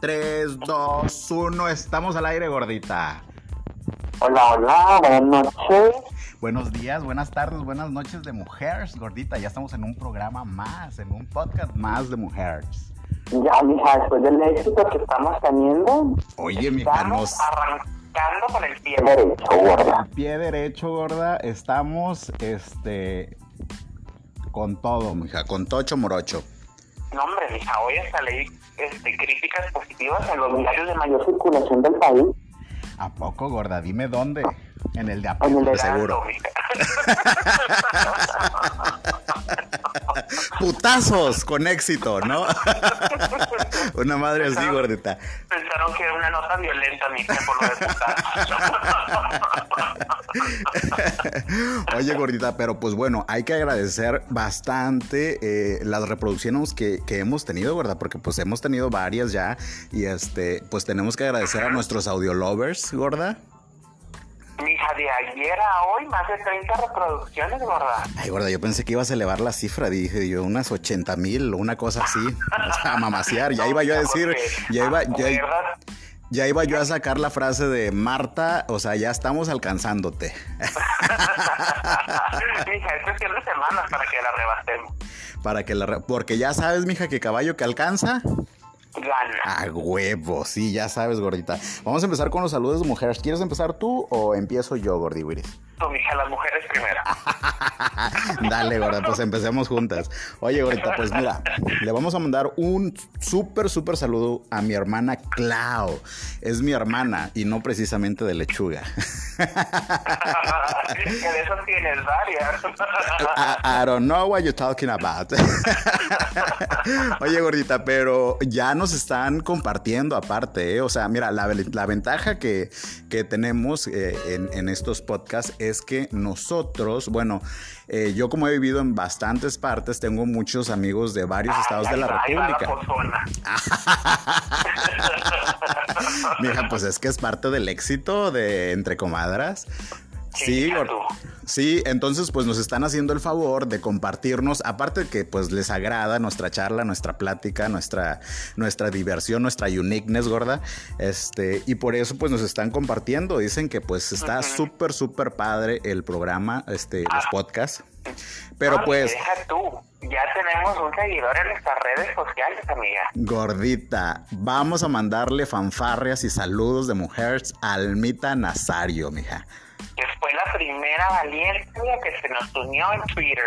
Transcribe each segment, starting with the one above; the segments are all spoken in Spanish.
3, 2, 1. Estamos al aire, gordita. Hola, hola, buenas noches. Buenos días, buenas tardes, buenas noches de mujeres, gordita. Ya estamos en un programa más, en un podcast más de mujeres. Ya, mija, después del éxito que estamos teniendo. Oye, mija, nos. arrancando con el pie derecho, gorda. El pie derecho, gorda. Estamos, este. Con todo, mija, con tocho morocho. No, hombre, mija, hoy hasta leí este, críticas positivas en los diarios de mayor circulación del país. ¿A poco, gorda? Dime dónde. En el de Apple, seguro. Putazos con éxito, ¿no? Una madre así, gordita. Pensaron que era una nota violenta, mija, por lo de. Oye, gordita, pero pues bueno, hay que agradecer bastante eh, las reproducciones que, que hemos tenido, ¿verdad? Porque pues hemos tenido varias ya y este, pues tenemos que agradecer a nuestros audio lovers, gorda. Mija, de ayer a hoy, más de 30 reproducciones, gorda. Ay, gorda, yo pensé que ibas a elevar la cifra, dije yo, unas 80 mil o una cosa así. O sea, a mamasear, ya iba yo a decir, ya iba, ya, ya iba yo a sacar la frase de Marta, o sea, ya estamos alcanzándote. Mija, es cuestión de semanas para que la rebasemos. Para que la, re- porque ya sabes, mija, que caballo que alcanza. Gana. A huevo, sí, ya sabes, gordita. Vamos a empezar con los saludos mujeres. ¿Quieres empezar tú o empiezo yo, gordiwiris? Mija, las mujeres primero. Dale, gorda, pues empecemos juntas. Oye, gordita, pues mira, le vamos a mandar un súper, súper saludo a mi hermana Clau. Es mi hermana y no precisamente de lechuga. de esos tienes varias. I, I don't know what you're talking about. Oye, gordita, pero ya nos están compartiendo aparte, ¿eh? O sea, mira, la, la ventaja que, que tenemos eh, en, en estos podcasts es que nosotros, bueno, eh, yo como he vivido en bastantes partes, tengo muchos amigos de varios estados de la va la República. pozona. Mija, pues es que es parte del éxito de Entre Comadras. Sí, Sí, entonces pues nos están haciendo el favor de compartirnos, aparte de que pues les agrada nuestra charla, nuestra plática, nuestra, nuestra diversión, nuestra uniqueness, gorda, este, y por eso pues nos están compartiendo, dicen que pues está súper, súper padre el programa, este, los podcasts, pero No, pues... Deja tú. Ya tenemos un seguidor en nuestras redes sociales, amiga. Gordita, vamos a mandarle fanfarrias y saludos de mujeres a Almita Nazario, mija. Que fue la primera valiente que se nos unió en Twitter.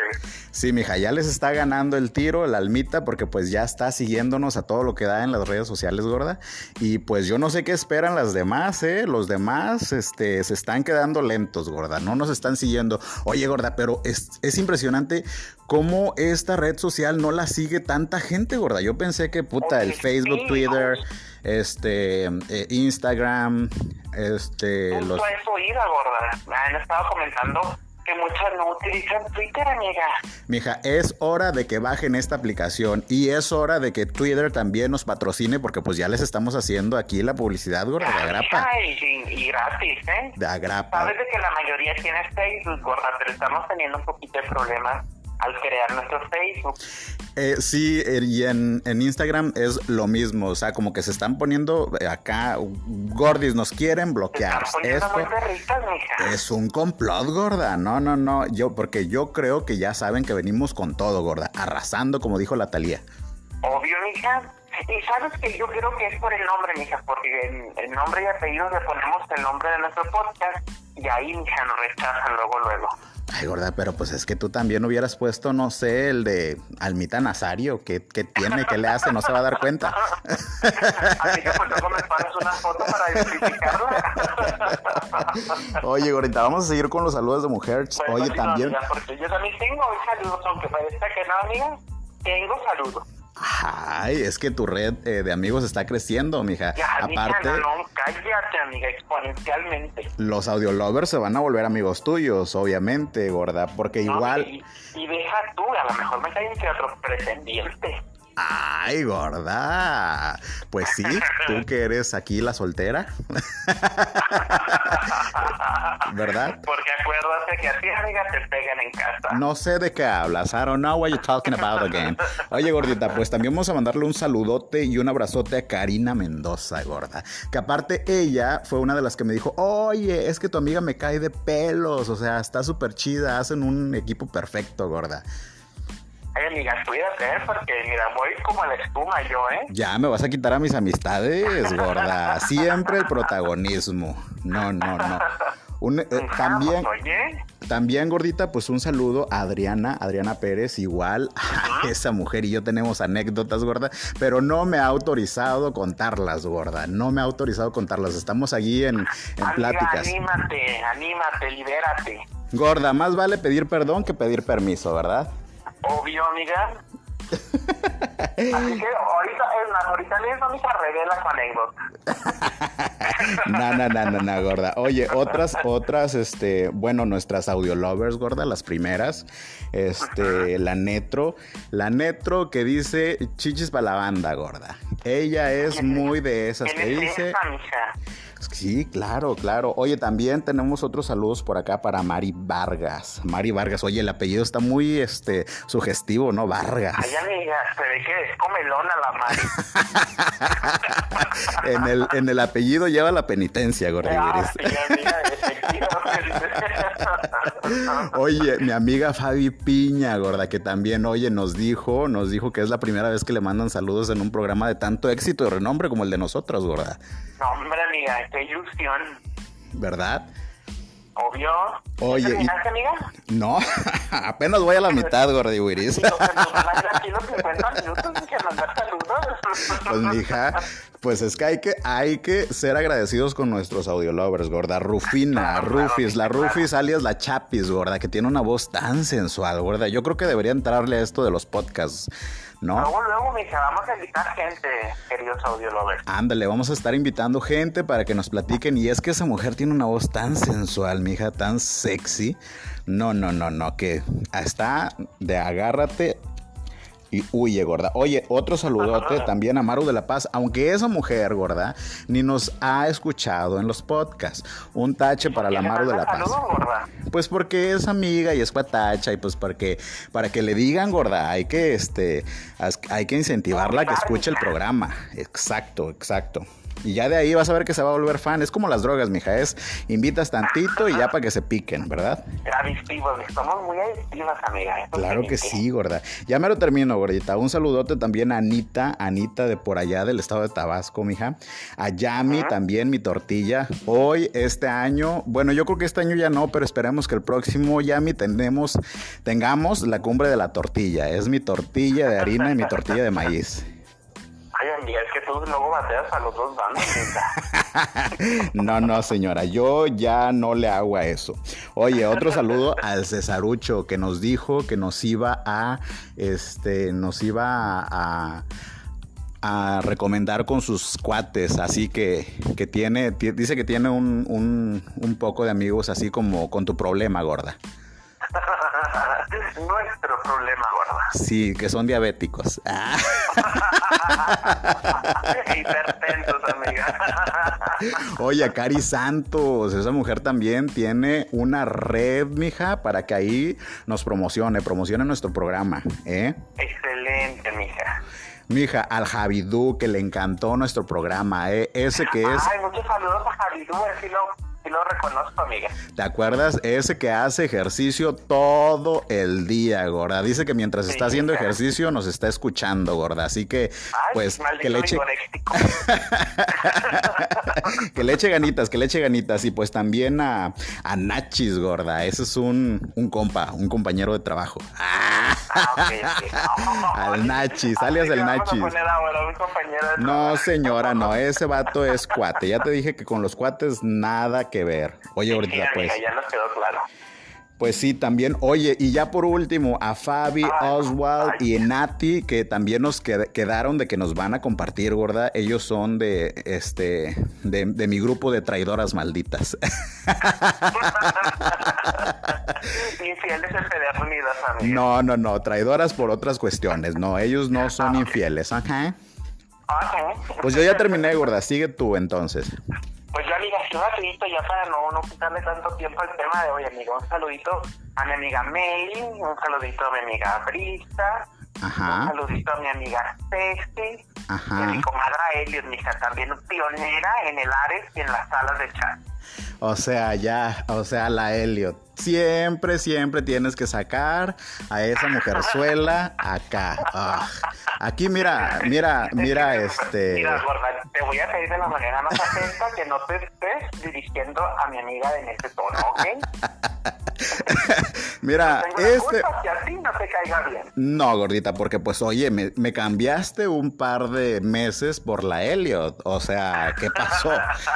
Sí, mija, ya les está ganando el tiro la Almita porque pues ya está siguiéndonos a todo lo que da en las redes sociales, gorda. Y pues yo no sé qué esperan las demás, ¿eh? Los demás, este, se están quedando lentos, gorda. No nos están siguiendo. Oye, gorda, pero es, es impresionante cómo esta red social no la sigue tanta gente, gorda. Yo pensé que, puta, el Facebook, sí, Twitter, este, eh, Instagram, este, los... Justo eso iba, gorda. Me han estado comentando que muchas no utilizan Twitter, amiga. Mija, es hora de que bajen esta aplicación y es hora de que Twitter también nos patrocine porque pues ya les estamos haciendo aquí la publicidad, gorda, de agrapa. Ay, y, y gratis, ¿eh? De agrapa. Sabes de que la mayoría tiene Facebook, gorda, pero estamos teniendo un poquito de problemas al crear nuestro Facebook. Eh, sí, eh, y en, en Instagram es lo mismo, o sea, como que se están poniendo eh, acá, gordis, nos quieren Se bloquear. están poniendo Esto muy perritas, mija. es un complot, gorda. No, no, no, yo, porque yo creo que ya saben que venimos con todo, gorda, arrasando, como dijo la Talía. Obvio, mija. Y sabes que yo creo que es por el nombre, mija, porque en el nombre y apellido le ponemos el nombre de nuestro podcast y ahí, mija, nos rechazan luego, luego. Ay, gorda, pero pues es que tú también hubieras puesto, no sé, el de Almita Nazario. ¿Qué, qué tiene? ¿Qué le hace? No se va a dar cuenta. Así que pues luego me una foto para identificarla. Oye, gordita, vamos a seguir con los saludos de mujeres. Pues, Oye, continúa, también. amiga, porque yo también tengo saludos, aunque parezca que no, amiga. Tengo saludos. Ay, es que tu red eh, de amigos está creciendo, mija. Ya, Aparte, mija, no, no, cállate, amiga, exponencialmente. los audiolovers se van a volver amigos tuyos, obviamente, gorda, porque ¿no? igual. Y, y deja tú, a lo mejor me cae entre otros pretendientes. Ay, gorda. Pues sí, tú que eres aquí la soltera. ¿Verdad? Porque acuérdate que a ti, amiga, te pegan en casa. No sé de qué hablas. I don't know what you're talking about again. Oye, gordita, pues también vamos a mandarle un saludote y un abrazote a Karina Mendoza, gorda. Que aparte ella fue una de las que me dijo, oye, es que tu amiga me cae de pelos. O sea, está súper chida. Hacen un equipo perfecto, gorda. Ay, amiga, cuídate, ¿eh? porque mira, voy como a la espuma yo, ¿eh? Ya me vas a quitar a mis amistades, gorda. Siempre el protagonismo. No, no, no. Un, eh, también, Oye, también, gordita, pues un saludo a Adriana, Adriana Pérez, igual. Esa mujer y yo tenemos anécdotas, gorda, pero no me ha autorizado contarlas, gorda. No me ha autorizado contarlas. Estamos allí en, en amiga, pláticas. anímate, anímate, libérate. Gorda, más vale pedir perdón que pedir permiso, ¿verdad? Obvio, amiga. Así que ahorita, es más, ahorita mismo, mija, revela su anécdota. No, no, no, no, no, gorda. Oye, otras, otras, este, bueno, nuestras audio lovers, gorda, las primeras, este, la Netro, la Netro que dice chichis para la banda, gorda. Ella es muy de esas que ¿Quién es dice, esa? Sí, claro, claro. Oye, también tenemos otros saludos por acá para Mari Vargas. Mari Vargas, oye, el apellido está muy, este, sugestivo, ¿no? Vargas. Ay, amiga, se ve que es comelona la madre. En el, en el apellido lleva la penitencia. Ah, efectivamente. Oye, mi amiga Fabi Piña, gorda, que también, oye, nos dijo, nos dijo que es la primera vez que le mandan saludos en un programa de tanto éxito y renombre como el de nosotros, gorda. No, hombre, amiga, qué ilusión. ¿Verdad? Obvio. Oye, y- ¿Terminaste, amiga? No, apenas voy a la mitad, gorda Iwiris. Sí, o sea, nos van a ir aquí los 50 minutos y que mandar saludos. Pues, mija, pues es que hay que, hay que ser agradecidos con nuestros audiolovers, gorda. Rufina, Claro, claro, Rufis, la claro. Rufis alias la Chapis, gorda, que tiene una voz tan sensual, gorda. Yo creo que debería entrarle a esto de los podcasts, ¿no? Luego, luego, mija, vamos a invitar gente, queridos audiolovers. Ándale, vamos a estar invitando gente para que nos platiquen. Y es que esa mujer tiene una voz tan sensual, mija, tan sexy. No, no, no, no, que está de agárrate y huye, gorda. Oye, otro saludote también a Maru de la Paz, aunque esa mujer, gorda, ni nos ha escuchado en los podcasts. Un tache para la ¿Quién le Maru de la Paz. Pues porque es amiga y es cuatacha y pues porque para que le digan gorda hay que este hay que incentivarla a que escuche el programa. Exacto, exacto. Y ya de ahí vas a ver que se va a volver fan. Es como las drogas, mija. Es invitas tantito y ya para que se piquen, ¿verdad? Adictivos, somos muy adictivas, amiga. eso Claro que sí. sí, gorda. Ya me lo termino, gordita. Un saludote también a Anita, Anita de por allá del estado de Tabasco, mija. A Yami también, mi tortilla. Hoy, este año, bueno, yo creo que este año ya no, pero esperemos que el próximo Yami tenemos, tengamos la cumbre de la tortilla. Es mi tortilla de harina y mi tortilla de maíz. Ay, es que tú luego bateas a los dos bandos. No, no, señora, yo ya no le hago a eso. Oye, otro saludo al Cesarucho que nos dijo que nos iba a, este, nos iba a, recomendar con sus cuates, así que, que tiene, ti- dice que tiene un, un poco de amigos así como con tu problema, gorda. Problema, gorda. Sí, que son diabéticos. Ah. Hipertensos, amiga. Oye, Cari Santos, esa mujer también tiene una red, mija, para que ahí nos promocione, promocione nuestro programa, ¿eh? Excelente, mija. Mija, al Javidú, que le encantó nuestro programa, ¿eh? Ese que es, Ay, muchos saludos a Javidú, sí lo, reconozco, amiga. ¿te acuerdas? Ese que hace ejercicio todo el día, gorda. Dice que mientras Sí, está haciendo ejercicio nos está escuchando, gorda. Así que, Ay, pues, que le eche... que le eche ganitas, que le eche ganitas. Y pues también a, a Nachis, gorda. Ese es un, un compa, un compañero de trabajo. Ah. Al Nachis, alias el Nachis. poner ahora un compañero de No, señora, no. Ese vato es cuate. Ya te dije que con los cuates nada que ver. Oye, ahorita pues. ya nos quedó claro. Pues sí, también. Oye, y ya por último, a Fabi, Oswald y Nati, que también nos quedaron de que nos van a compartir, gorda. Ellos son de este de, mi grupo de traidoras malditas. infieles empedernidas, amiga. No, no, no, traidoras por otras cuestiones. No, ellos no son infieles. Ajá. Pues yo ya terminé, gorda. Sigue tú entonces. Pues ya, amiga, un rapidito ya para no, no quitarle tanto tiempo al tema de hoy, amigo. Un saludito a mi amiga Meli, un saludito a mi amiga Brista, Ajá. un saludito a mi amiga Ceci, Ajá. y a mi comadra Elios, mi hija, también pionera en el Ares y en las salas de chat. O sea, ya, o sea, la Elliot. Siempre, siempre tienes que sacar a esa mujerzuela acá. Ah. Aquí, mira, mira, mira, este. Mira, gorda, te voy a pedir de la manera más atenta que no te estés dirigiendo a mi amiga en ese tono, ¿ok? Mira, este. no te caiga bien. No, gordita, porque pues, oye, me, me, cambiaste un par de meses por la Elliot. O sea, ¿qué pasó?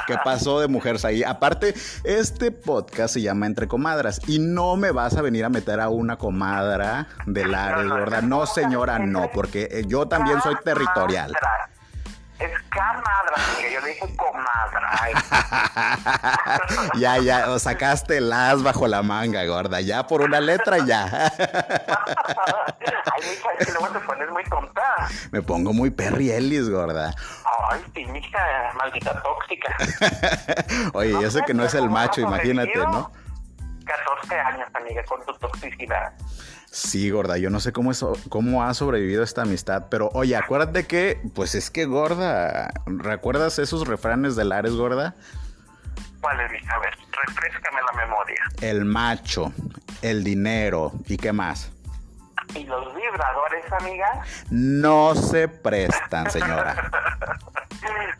¿Qué pasó de mujeres ahí? Aparte, este podcast se llama Entre Comadras y no me vas a venir a meter a una comadra de la gorda. No, señora, no, porque eh, yo también soy territorial. Es camadra, que yo le dije comadra. ya, ya, o sacaste las bajo la manga, gorda. Ya por una letra, ya. Ay, mija, es que luego te pones muy tonta. Me pongo muy Perry Ellis, gorda. Ay, sí, mija, maldita tóxica. Oye, yo sé que no es el macho, imagínate, ¿no? 14 años, amiga, con tu toxicidad. Sí, gorda, yo no sé cómo, cómo ha sobrevivido esta amistad, pero oye, acuérdate que, pues es que gorda, ¿recuerdas esos refranes del Ares, gorda? ¿Cuáles, A ver, refrescame la memoria. El macho, el dinero, ¿y qué más? ¿Y los vibradores, amiga? No se prestan, señora.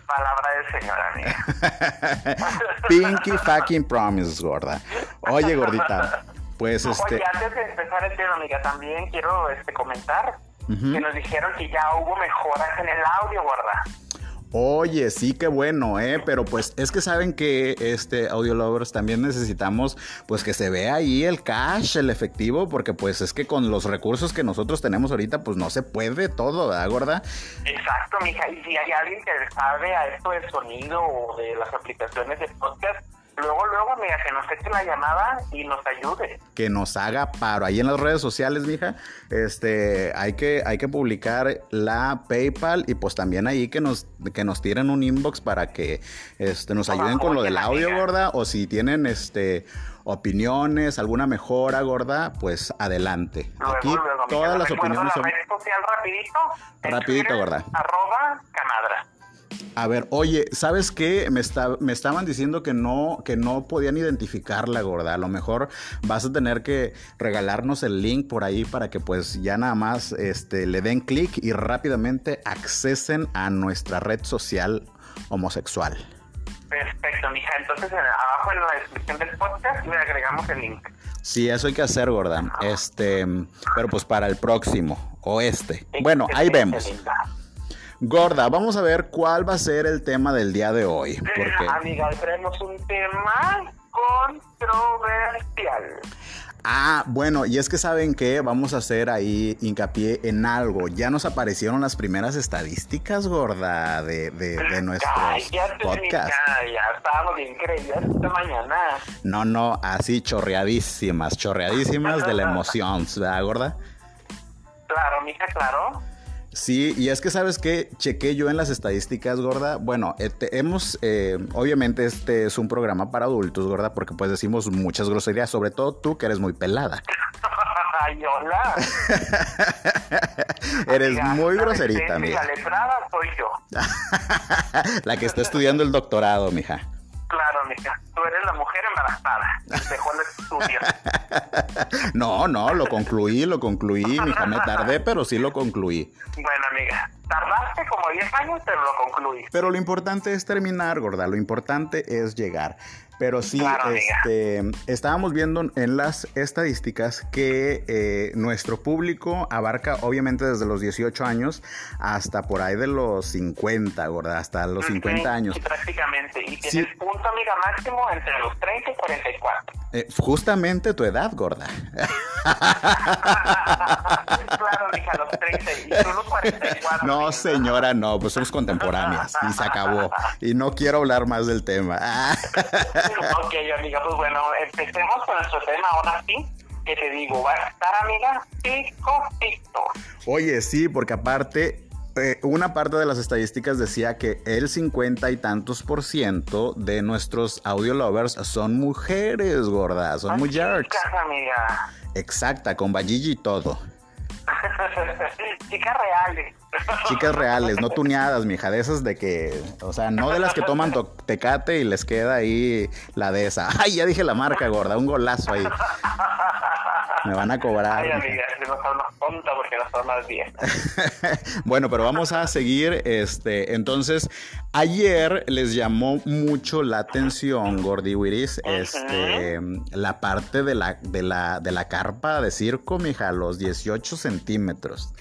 Palabra de señora, amiga. Pinky fucking promise, gorda. Oye, gordita. Pues este. Oye, antes de empezar el tema, amiga, también quiero este comentar que nos dijeron que ya hubo mejoras en el audio, ¿verdad? Oye, sí, qué bueno, ¿eh? Pero pues es que saben que este Audio Lovers también necesitamos pues que se vea ahí el cash, el efectivo, porque pues es que con los recursos que nosotros tenemos ahorita pues no se puede todo, ¿verdad, gorda? Exacto, mija, y si hay alguien que sabe a esto del sonido o de las aplicaciones de podcast, luego, luego, mira, que nos eche la llamada y nos ayude. Que nos haga paro. Ahí en las redes sociales, mija, este, hay que, hay que publicar la PayPal y pues también ahí que nos, que nos tiren un inbox para que este, nos ayuden con lo del audio, gorda, o si tienen este opiniones, alguna mejora, gorda, pues adelante. Aquí todas las opiniones son... social rapidito. Rapidito, gorda. Arroba Canadra. A ver, oye, ¿sabes qué? Me, me estaban diciendo que no, que no podían identificarla, gorda. A lo mejor vas a tener que regalarnos el link por ahí para que pues ya nada más este, le den clic y rápidamente accesen a nuestra red social homosexual. Perfecto, mija. Entonces abajo en la descripción del podcast le agregamos el link. Sí, eso hay que hacer, gorda. Este, pero pues para el próximo o este. Bueno, ahí vemos. Gorda, vamos a ver cuál va a ser el tema del día de hoy. Porque... Amiga, tenemos un tema controversial. Ah, bueno, y es que saben que vamos a hacer ahí hincapié en algo. Ya nos aparecieron las primeras estadísticas, gorda, de, de, de nuestros ya podcasts. Ya, ya estábamos esta mañana. No, no, así chorreadísimas, chorreadísimas de la emoción, ¿verdad, gorda? Claro, mija, claro. Sí, y es que sabes que chequé yo en las estadísticas, gorda. Bueno, este, hemos, eh, obviamente este es un programa para adultos, gorda, porque pues decimos muchas groserías, sobre todo tú que eres muy pelada. Ay, hola. eres muy groserita, amiga. La letrada soy yo. la que está estudiando el doctorado, mija. Claro, mija. Tú eres la mujer embarazada. Dejó el estudio. no, no, lo concluí, lo concluí, mija. Me tardé, pero sí lo concluí. Bueno, amiga. Tardaste como 10 años, pero lo concluí. Pero lo importante es terminar, gorda. Lo importante es llegar. Pero sí, este, estábamos viendo en las estadísticas que eh, nuestro público abarca obviamente desde los 18 años hasta por ahí de los 50, gorda, hasta los 50 años. Sí, prácticamente. Y tienes punto, amiga, máximo entre los 30 y 44. Eh, justamente tu edad, gorda. claro, mija, los 30 y tú los 44. No, señora, no, pues somos contemporáneas y se acabó. Y no quiero hablar más del tema. ok, amiga, pues bueno, empecemos con nuestro tema ahora sí que te digo, va a estar, amiga, pico, pico. Oye, sí, porque aparte eh, una parte de las estadísticas decía que el 50 y tantos por ciento de nuestros audio lovers son mujeres, gordas, son muy jerks. amiga. Exacta, con valligi y todo. Chicas reales. Chicas reales, no tuneadas, mija, de esas de que, o sea, no de las que toman tecate y les queda ahí la de esa. Ay, ya dije la marca, gorda, un golazo ahí. Me van a cobrar. Ay, amiga, no más tonta porque no son las 10. bueno, pero vamos a seguir. Este, entonces, ayer les llamó mucho la atención, Gordy Wiris, este, la parte de la, de la, de la carpa de circo, mija, los 18 centímetros.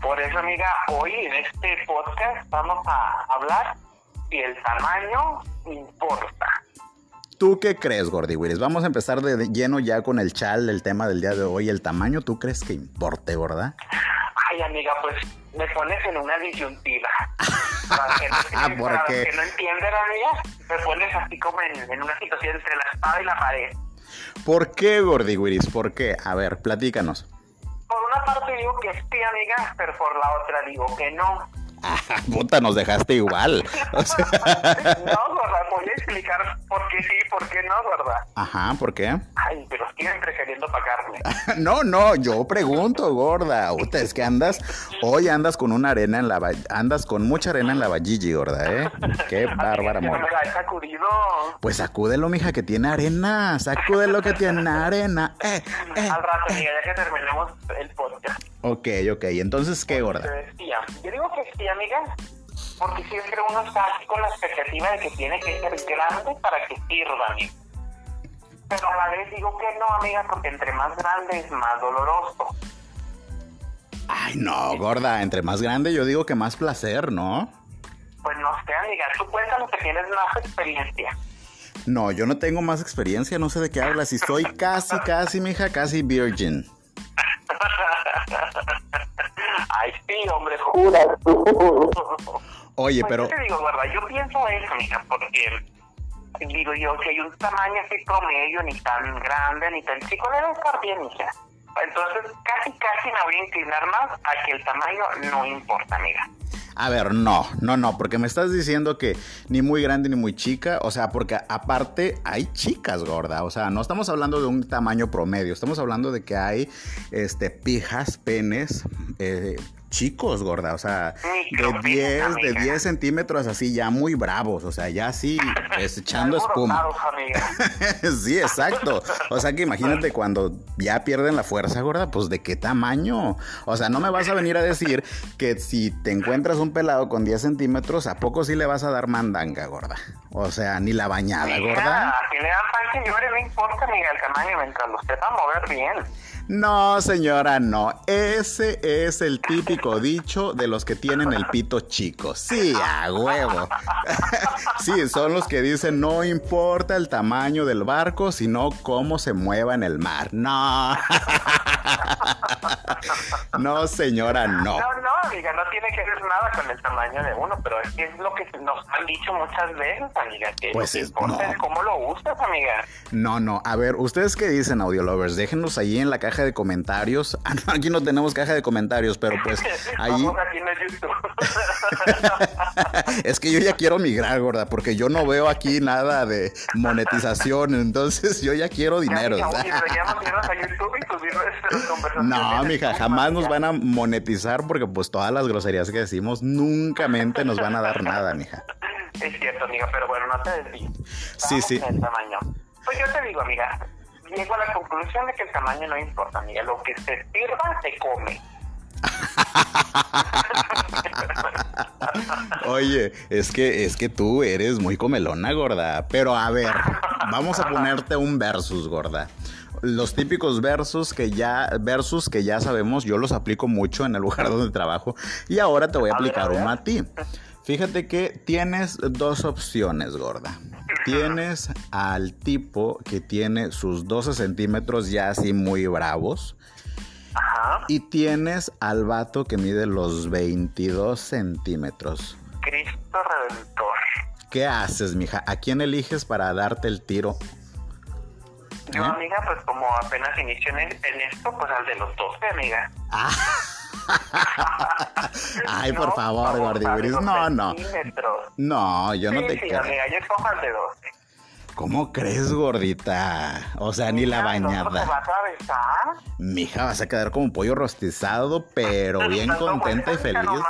Por eso, amiga, hoy en este podcast vamos a hablar si el tamaño importa. ¿Tú qué crees, Gordy Willis? Vamos a empezar de lleno ya con el chal, el tema del día de hoy. ¿El tamaño tú crees que importe, verdad? Ay, amiga, pues me pones en una disyuntiva. ¿Por qué? que no entienden, amiga, me pones así como en, una situación entre la espada y la pared. ¿Por qué, Gordy Willis? ¿Por qué? A ver, platícanos. Por una parte digo que sí, amiga, pero por la otra digo que no. Puta, nos dejaste igual. no, ¿verdad? Voy a explicar por qué sí, por qué no, ¿verdad? Ajá, ¿por qué? Ay, pero siempre queriendo pagarme. no, no, yo pregunto, gorda. Usted es que andas, hoy andas con una arena en la, andas con mucha arena en la valligi, gorda, ¿eh? Qué bárbara, amor. me la he sacudido. Pues sacúdelo, mija, que tiene arena. Sacúdelo que tiene arena. Eh, eh, Al rato, eh. ya que terminemos el podcast. Ok, ok. Entonces, ¿qué, gorda? Yo digo que sí, amiga, porque siempre uno está con la expectativa de que tiene que ser grande para que sirva, amiga. Pero a la vez digo que no, amiga, porque entre más grande es más doloroso. Ay, no, gorda, entre más grande yo digo que más placer, ¿no? Pues no sé, amiga, tú cuéntanos que tienes más experiencia. No, yo no tengo más experiencia, no sé de qué hablas. Y soy casi, casi, mija, casi virgin. Ay, sí, hombre, jura. Oye, pues pero... Yo te digo, verdad, yo pienso eso, mija, porque digo yo que hay un tamaño así promedio, ni tan grande, ni tan chico, debe estar bien, mija. Entonces, casi, casi me voy a inclinar más a que el tamaño no importa, amiga. A ver, no, no, no, porque me estás diciendo que ni muy grande ni muy chica, o sea, porque aparte hay chicas gorda, o sea, no estamos hablando de un tamaño promedio, estamos hablando de que hay este pijas, penes, eh, chicos, gorda, o sea, de 10, de 10 centímetros así ya muy bravos, o sea, ya así echando espuma. sí, exacto. O sea que imagínate cuando ya pierden la fuerza, gorda, pues de qué tamaño. O sea, no me vas a venir a decir que si te encuentras un pelado con 10 centímetros, ¿a poco sí le vas a dar mandanga, gorda? O sea, ni la bañada, gorda. Si le dan pan, señores, no importa ni el tamaño mientras lo sepa mover bien. No, señora, no. Ese es el típico dicho de los que tienen el pito chico. Sí, a huevo. sí, son los que dicen no importa el tamaño del barco, sino cómo se mueva en el mar. No. no, señora, no. No, no, amiga, no tiene que ver nada con el tamaño de uno, pero es lo que nos han dicho muchas veces, amiga. Que pues es, no. cómo lo usas, amiga. No, no. A ver, ¿ustedes qué dicen, audio lovers? Déjenos ahí en la caja de comentarios. Ah, aquí no tenemos caja de comentarios, pero pues ahí. es que yo ya quiero migrar, gorda, porque yo no veo aquí nada de monetización, entonces yo ya quiero dinero. no, mija, jamás nos van a monetizar porque pues todas las groserías que decimos nunca mente nos van a dar nada, mija. Es cierto, amiga, pero bueno, no te desvíes. Sí, sí. Pues yo te digo, amiga, llego a la conclusión de que el tamaño no importa, amiga. Lo que se sirva, se come. Oye, es que es que tú eres muy comelona, gorda. Pero a ver, vamos a ponerte un versus, gorda. Los típicos versos que ya versus que ya sabemos, yo los aplico mucho en el lugar donde trabajo y ahora te voy a, aplicar uno a ti. Fíjate que tienes dos opciones, gorda. tienes al tipo que tiene sus 12 centímetros ya así muy bravos. Ajá. Y tienes al vato que mide los 22 centímetros. Cristo Redentor. ¿Qué haces, mija? ¿A quién eliges para darte el tiro? Yo, ¿Eh? amiga, pues como apenas inició en, esto, pues al de los 12, amiga. Ah. Ay, por favor, Gordiburis. No, no. No, yo no te sí, amiga, yo escojo al de 12. ¿Cómo crees, gordita? O sea, ni la bañada. ¿No vas a besar? Mija, vas a quedar como un pollo rostizado, pero bien contenta y feliz.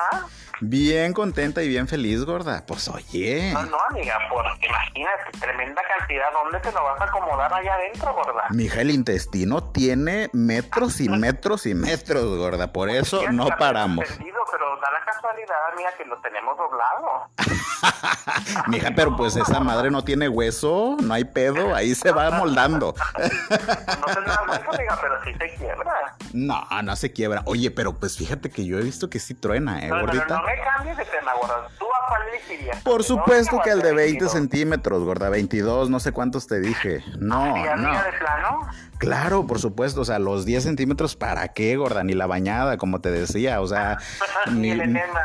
Bien contenta y bien feliz, gorda. Pues oye. No, no, amiga, porque imagínate, tremenda cantidad. ¿Dónde te lo vas a acomodar allá adentro, gorda? Mija, el intestino tiene metros y metros y metros, gorda. Por pues eso no paramos. pero da la casualidad, amiga, que lo tenemos doblado. Mija, pero pues esa madre no tiene hueso, no hay pedo, ahí se va moldando. no tendrá hueso, amiga, pero sí se quiebra. No, no se quiebra. Oye, pero pues fíjate que yo he visto que sí truena, ¿eh, gordita? Cambies de tema, gorda. ¿Tú a cuál elegirías? Por supuesto que al de 20 centímetros, gorda. 22, no sé cuántos te dije. No, ¿Y no. de plano? Claro, por supuesto. O sea, los 10 centímetros, ¿para qué, gorda? Ni la bañada, como te decía. O sea, ni, el enema.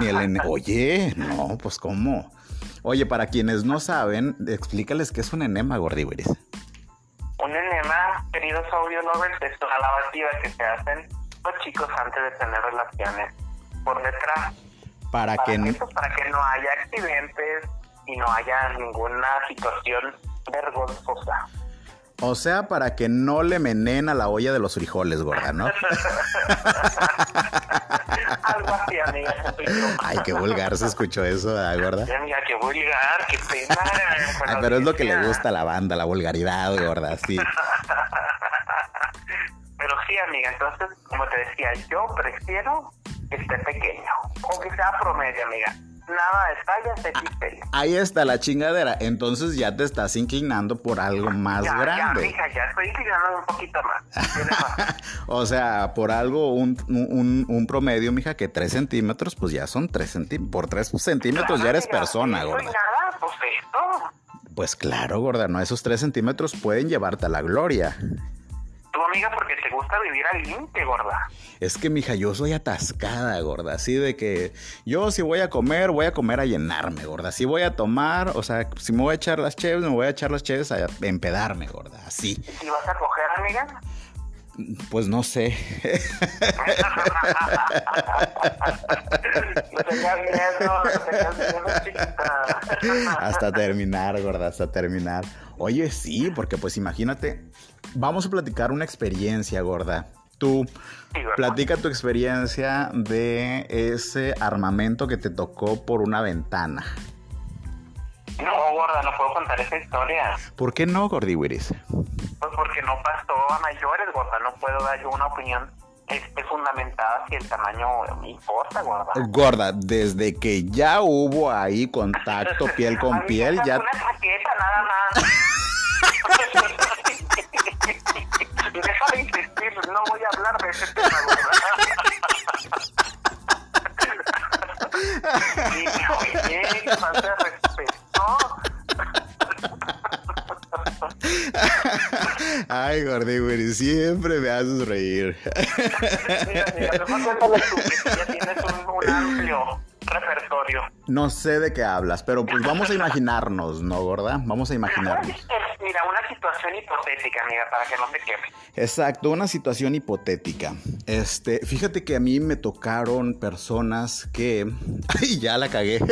Ni el enema. Oye, no, pues ¿cómo? Oye, para quienes no saben, explícales qué es un enema, gordiburis. Un enema, queridos audio lovers, es una lavativa que se hacen los chicos antes de tener relaciones por detrás. Para, que, para que no haya accidentes y no haya ninguna situación vergonzosa. O sea, para que no le menen a la olla de los frijoles, gorda, ¿no? Algo así, amiga. Ay, qué vulgar se escuchó eso, ¿verdad, gorda? amiga, qué vulgar, qué pena. Ay, pero es lo que le gusta a la banda, la vulgaridad, gorda, sí. Pero sí, amiga, entonces, como te decía, yo prefiero que esté pequeño o que sea promedio, amiga. Nada de tallas XL. Ahí está la chingadera. Entonces ya te estás inclinando por algo más grande. Ya, mija, ya estoy inclinando un poquito más. o sea, por algo, un, un, un, promedio, mija, que 3 centímetros, pues ya son 3 centímetros. Por 3 centímetros ya eres persona, gorda. nada, pues esto. Pues claro, gorda, no, esos 3 centímetros pueden llevarte a la gloria tu amiga porque te gusta vivir al límite, gorda. Es que, mija, yo soy atascada, gorda. Así de que yo si voy a comer, voy a comer a llenarme, gorda. Si voy a tomar, o sea, si me voy a echar las cheves, me voy a echar las cheves a empedarme, gorda. Así. ¿Y si vas a coger, amiga? Pues no sé. hasta terminar, gorda, hasta terminar. Oye, sí, porque pues imagínate, vamos a platicar una experiencia, gorda. Tú, platica tu experiencia de ese armamento que te tocó por una ventana. No, gorda, no puedo contar esa historia. ¿Por qué no, Gordiwiris? Pues porque no pasó a mayores, gorda. No puedo dar yo una opinión este, fundamentada si el tamaño me importa, gorda. Gorda, desde que ya hubo ahí contacto piel con piel, ya... Una chaqueta, nada más. no voy a hablar de ese tema, oye, falta de respeto. Ay, Gordy, güey, siempre me haces reír. Mira, mira, ya tienes un, un amplio repertorio. No sé de qué hablas, pero pues vamos a imaginarnos, ¿no, gorda? Vamos a imaginarnos. Mira, una situación hipotética, amiga, para que no te quemes. Exacto, una situación hipotética. Este, fíjate que a mí me tocaron personas que. ¡Ay, ya la cagué!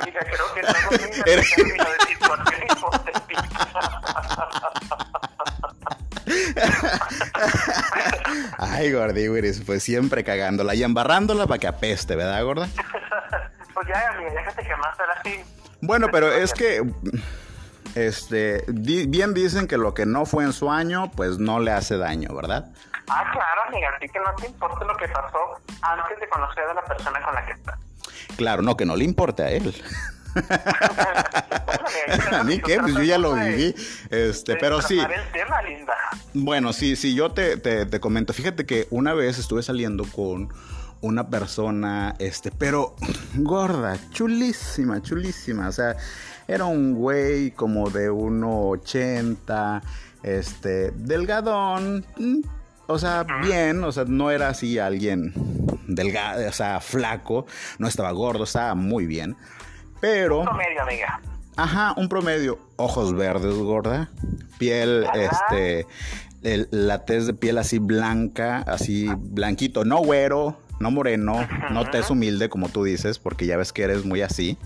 amiga, creo que estamos en de situación hipotética. Ay, Gordi, pues siempre cagándola y embarrándola para que apeste, ¿verdad, gorda? pues ya, amiga, ya que te quemaste así. Bueno, pero es que este, bien dicen que lo que no fue en su año, pues no le hace daño, ¿verdad? Ah, claro, amiga, así que no te importa lo que pasó antes de conocer a la persona con la que está. Claro, no, que no le importe a él. a mí qué, pues yo ya lo viví. Este, pero sí. Bueno, sí, sí, yo te, te, te comento. Fíjate que una vez estuve saliendo con una persona, este, pero gorda, chulísima, chulísima. O sea, era un güey como de 1,80, este, delgadón, mm, o sea, bien, o sea, no era así alguien delgado, o sea, flaco, no estaba gordo, estaba muy bien. Pero. Un promedio, amiga. Ajá, un promedio. Ojos verdes, gorda. Piel, este. la tez de piel así blanca, así blanquito, no güero, no moreno, no tez humilde como tú dices, porque ya ves que eres muy así.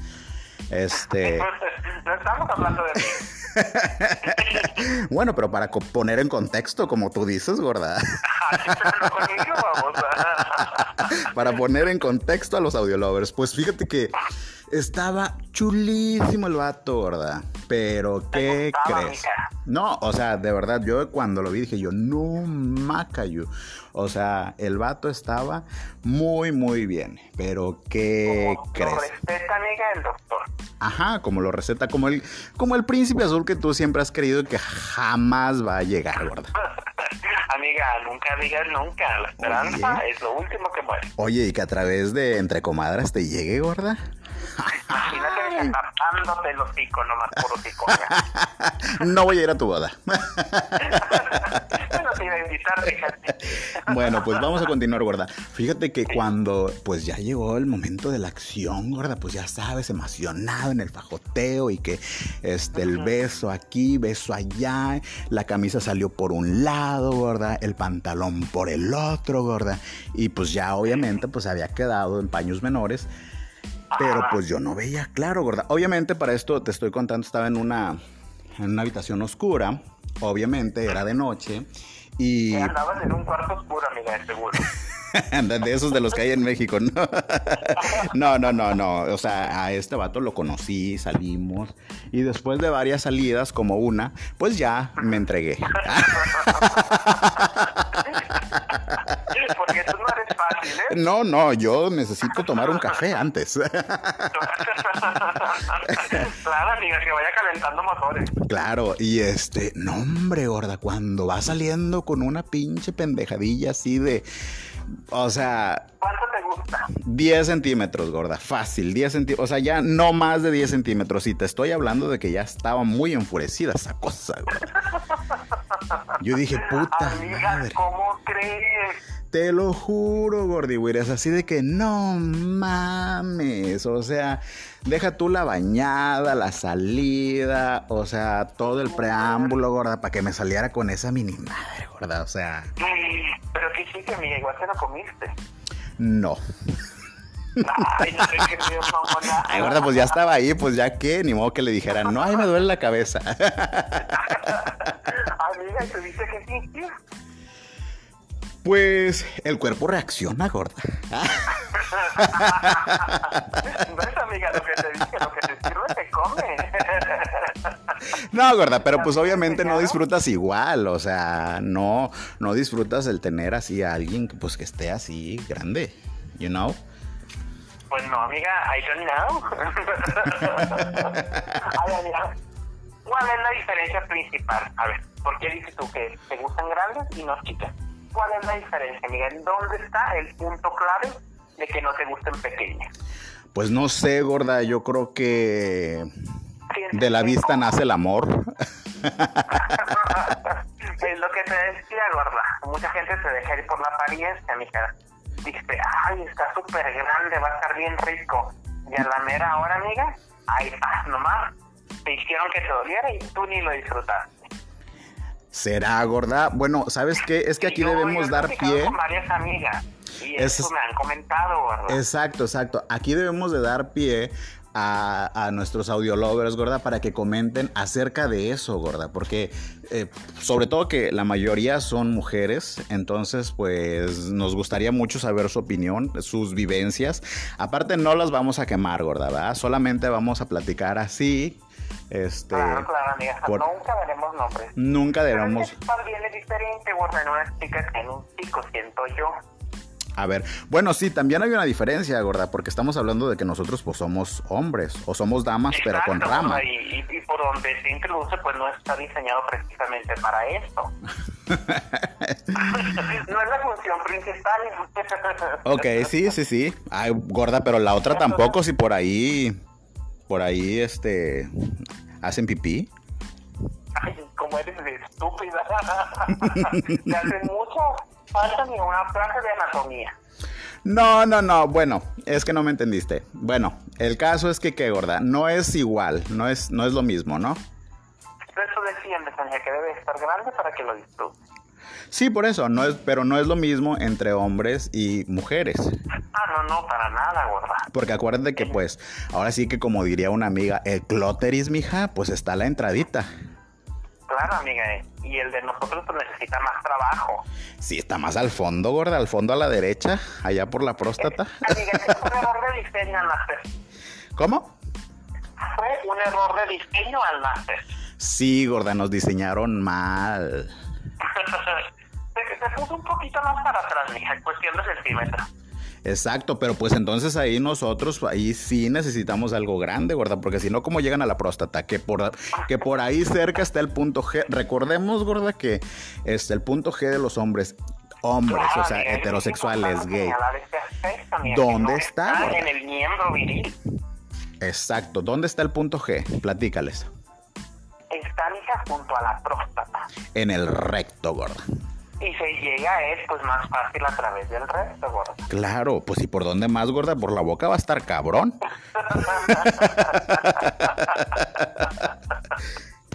Este. no estamos hablando de mí. bueno, pero para poner en contexto, como tú dices, gorda. para poner en contexto a los audiolovers, pues fíjate que estaba chulísimo el vato, ¿verdad? Pero, ¿qué crees? No, o sea, de verdad, yo cuando lo vi dije yo, no macayo. O sea, el vato estaba muy, muy bien. Pero, ¿qué crees? Lo receta, amiga, el doctor. Ajá, como lo receta, como el, como el príncipe azul que tú siempre has querido que jamás va a llegar, ¿verdad? Amiga, nunca digas nunca. La esperanza es lo último que muere. Oye, y que a través de Entre Comadras te llegue, gorda. Imagínate tapándote el hocico nomás, puro hocico. no voy a ir a tu boda. bueno, te iba a invitar, fíjate. bueno, pues vamos a continuar, gorda. Fíjate que cuando pues ya llegó el momento de la acción, gorda, pues ya sabes, emocionado en el fajoteo y que este el beso aquí, beso allá, la camisa salió por un lado, gorda, el pantalón por el otro, gorda, y pues ya obviamente pues había quedado en paños menores pero pues yo no veía claro, gorda. Obviamente para esto te estoy contando, estaba en una, en una habitación oscura. Obviamente era de noche. Y... Andabas en un cuarto oscuro, amiga, seguro. de esos de los que hay en México, ¿no? no, no, no, no. O sea, a este vato lo conocí, salimos. Y después de varias salidas, como una, pues ya me entregué. Porque tú no eres fácil, ¿eh? No, no, yo necesito tomar un café antes. claro, amiga, que vaya calentando motores. Claro, y este, no, hombre, gorda, cuando va saliendo con una pinche pendejadilla así de o sea... ¿Cuánto te gusta? 10 centímetros, gorda. Fácil, 10 centímetros. O sea, ya no más de 10 centímetros. Y te estoy hablando de que ya estaba muy enfurecida esa cosa, gorda. Yo dije, puta Amiga, ¿cómo crees? Te lo juro, Gordy Es así de que no mames. O sea, deja tú la bañada, la salida, o sea, todo el preámbulo, gorda, para que me saliera con esa mini madre, gorda. O sea. Pero qué hiciste, amiga, igual te lo comiste. No. Ay, no Ay, gorda, pues ya estaba ahí, pues ya que, ni modo que le dijeran, no, ay, me duele la cabeza. Amiga, ¿te dice que sí, tío? Pues el cuerpo reacciona, gorda. no amiga lo que te dije, lo que te sirve te come. no, gorda, pero pues obviamente no disfrutas igual, o sea, no, no disfrutas el tener así a alguien que pues que esté así grande, you know. Pues no, amiga, I don't know. Ay, amiga, ¿cuál es la diferencia principal? A ver, ¿por qué dices tú que te gustan grandes y no chicas? ¿Cuál es la diferencia, Miguel? ¿Dónde está el punto clave de que no te gusten pequeñas? Pues no sé, gorda, yo creo que de la vista nace el amor. es lo que te decía, gorda. Mucha gente se deja ir por la apariencia, mija. Dice, ay, está súper grande, va a estar bien rico. Y a la mera hora, amiga, ahí está, nomás. Te hicieron que te doliera y tú ni lo disfrutaste. ¿Será gorda? Bueno, ¿sabes qué? Es que aquí debemos dar pie. Con varias amigas y eso me han comentado, ¿verdad? Exacto, exacto. Aquí debemos de dar pie a, a, nuestros audiolovers, gorda, para que comenten acerca de eso, gorda, porque eh, sobre todo que la mayoría son mujeres, entonces pues nos gustaría mucho saber su opinión, sus vivencias. Aparte no las vamos a quemar, gorda, ¿verdad? Solamente vamos a platicar así este, claro, claro, amiga. Nunca veremos nombres. Nunca veremos. Pero también es diferente, en una chica que en un chico, siento yo. A ver, bueno, sí, también hay una diferencia, gorda, porque estamos hablando de que nosotros pues somos hombres, o somos damas, pero con rama. Y, y, por donde se introduce, pues no está diseñado precisamente para esto. no es la función principal. ok, sí, sí, sí. Ay, gorda, pero la otra tampoco, si por ahí, por ahí, este, hacen pipí. Ay, como eres de estúpida. Te hacen mucho falta ni una clase de anatomía. No, no, no, bueno, es que no me entendiste. Bueno, el caso es que, ¿qué, gorda? No es igual, no es, no es lo mismo, ¿no? Eso defiendes, que debe estar grande para que lo disfrutes. Sí, por eso, no es, pero no es lo mismo entre hombres y mujeres. Ah, no, no, para nada, gorda. Porque acuérdate que, pues, ahora sí que como diría una amiga, el clóteris, mija, pues está la entradita. Claro, amiga, eh, y el de nosotros pues, necesita más trabajo. Sí, está más al fondo, gorda, al fondo a la derecha, allá por la próstata. amiga, es un error de diseño al nacer. ¿Cómo? Fue un error de diseño al nacer. Sí, gorda, nos diseñaron mal. puso un poquito más para atrás, mija, cuestión de centímetros. Exacto, pero pues entonces ahí nosotros, ahí sí necesitamos algo grande, gorda, porque si no, ¿cómo llegan a la próstata? Que por, que por ahí cerca está el punto G. Recordemos, gorda, que este, el punto G de los hombres hombres, o sea, heterosexuales, gay. ¿Dónde está? en el miembro viril. Exacto, ¿dónde está el punto G? Platícales. Está, hija, junto a la próstata. En el recto, gorda y se llega a él pues más fácil a través del resto, gorda. Claro, pues y por dónde más, gorda, por la boca va a estar cabrón.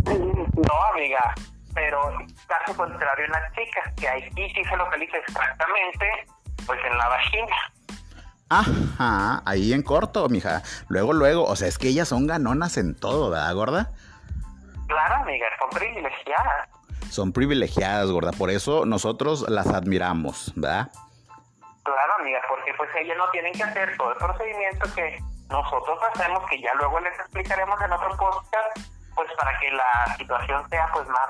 no, amiga, pero caso contrario en las chicas, que ahí sí se localiza exactamente pues en la vagina. Ajá, ahí en corto, mija. Luego, luego, o sea, es que ellas son ganonas en todo, ¿verdad, gorda? Claro, amiga, son privilegiadas son privilegiadas, gorda. Por eso nosotros las admiramos, ¿verdad? Claro, amiga, porque pues ellas no tienen que hacer todo el procedimiento que nosotros hacemos, que ya luego les explicaremos en otro podcast, pues para que la situación sea pues más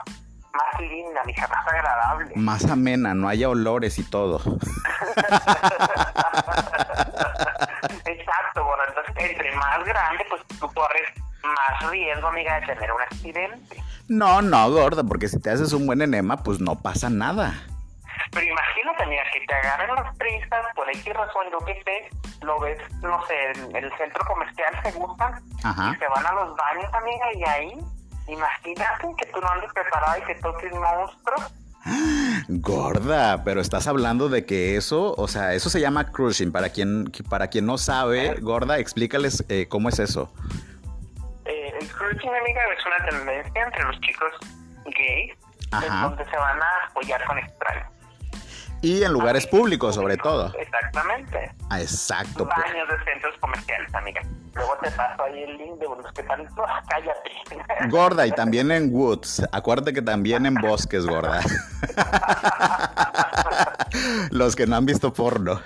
más linda, mija, más agradable. Más amena, no haya olores y todo. Exacto, bueno, entonces entre más grande, pues tú corres más riesgo, amiga, de tener un accidente. No, no, gorda, porque si te haces un buen enema, pues no pasa nada. Pero imagínate, mira, que te agarren las prisas, por X razón, yo que sé, lo ves, no sé, en el centro comercial se gustan, Ajá. y se van a los baños, amiga, y ahí, imagínate que tú no andes preparada y que toques monstruo. Gorda, pero estás hablando de que eso, o sea, eso se llama crushing. Para quien, para quien no sabe, gorda, explícales eh, cómo es eso el cruising, amiga, es una tendencia entre los chicos gays, donde se van a apoyar con extraños. Y en lugares públicos, sobre todo. Exactamente. Ah, exacto. Pues. Baños de centros comerciales, amiga. Luego te paso ahí el link de unos que están... cállate. Gorda, y también en woods. Acuérdate que también en bosques, gorda. Los que no han visto porno.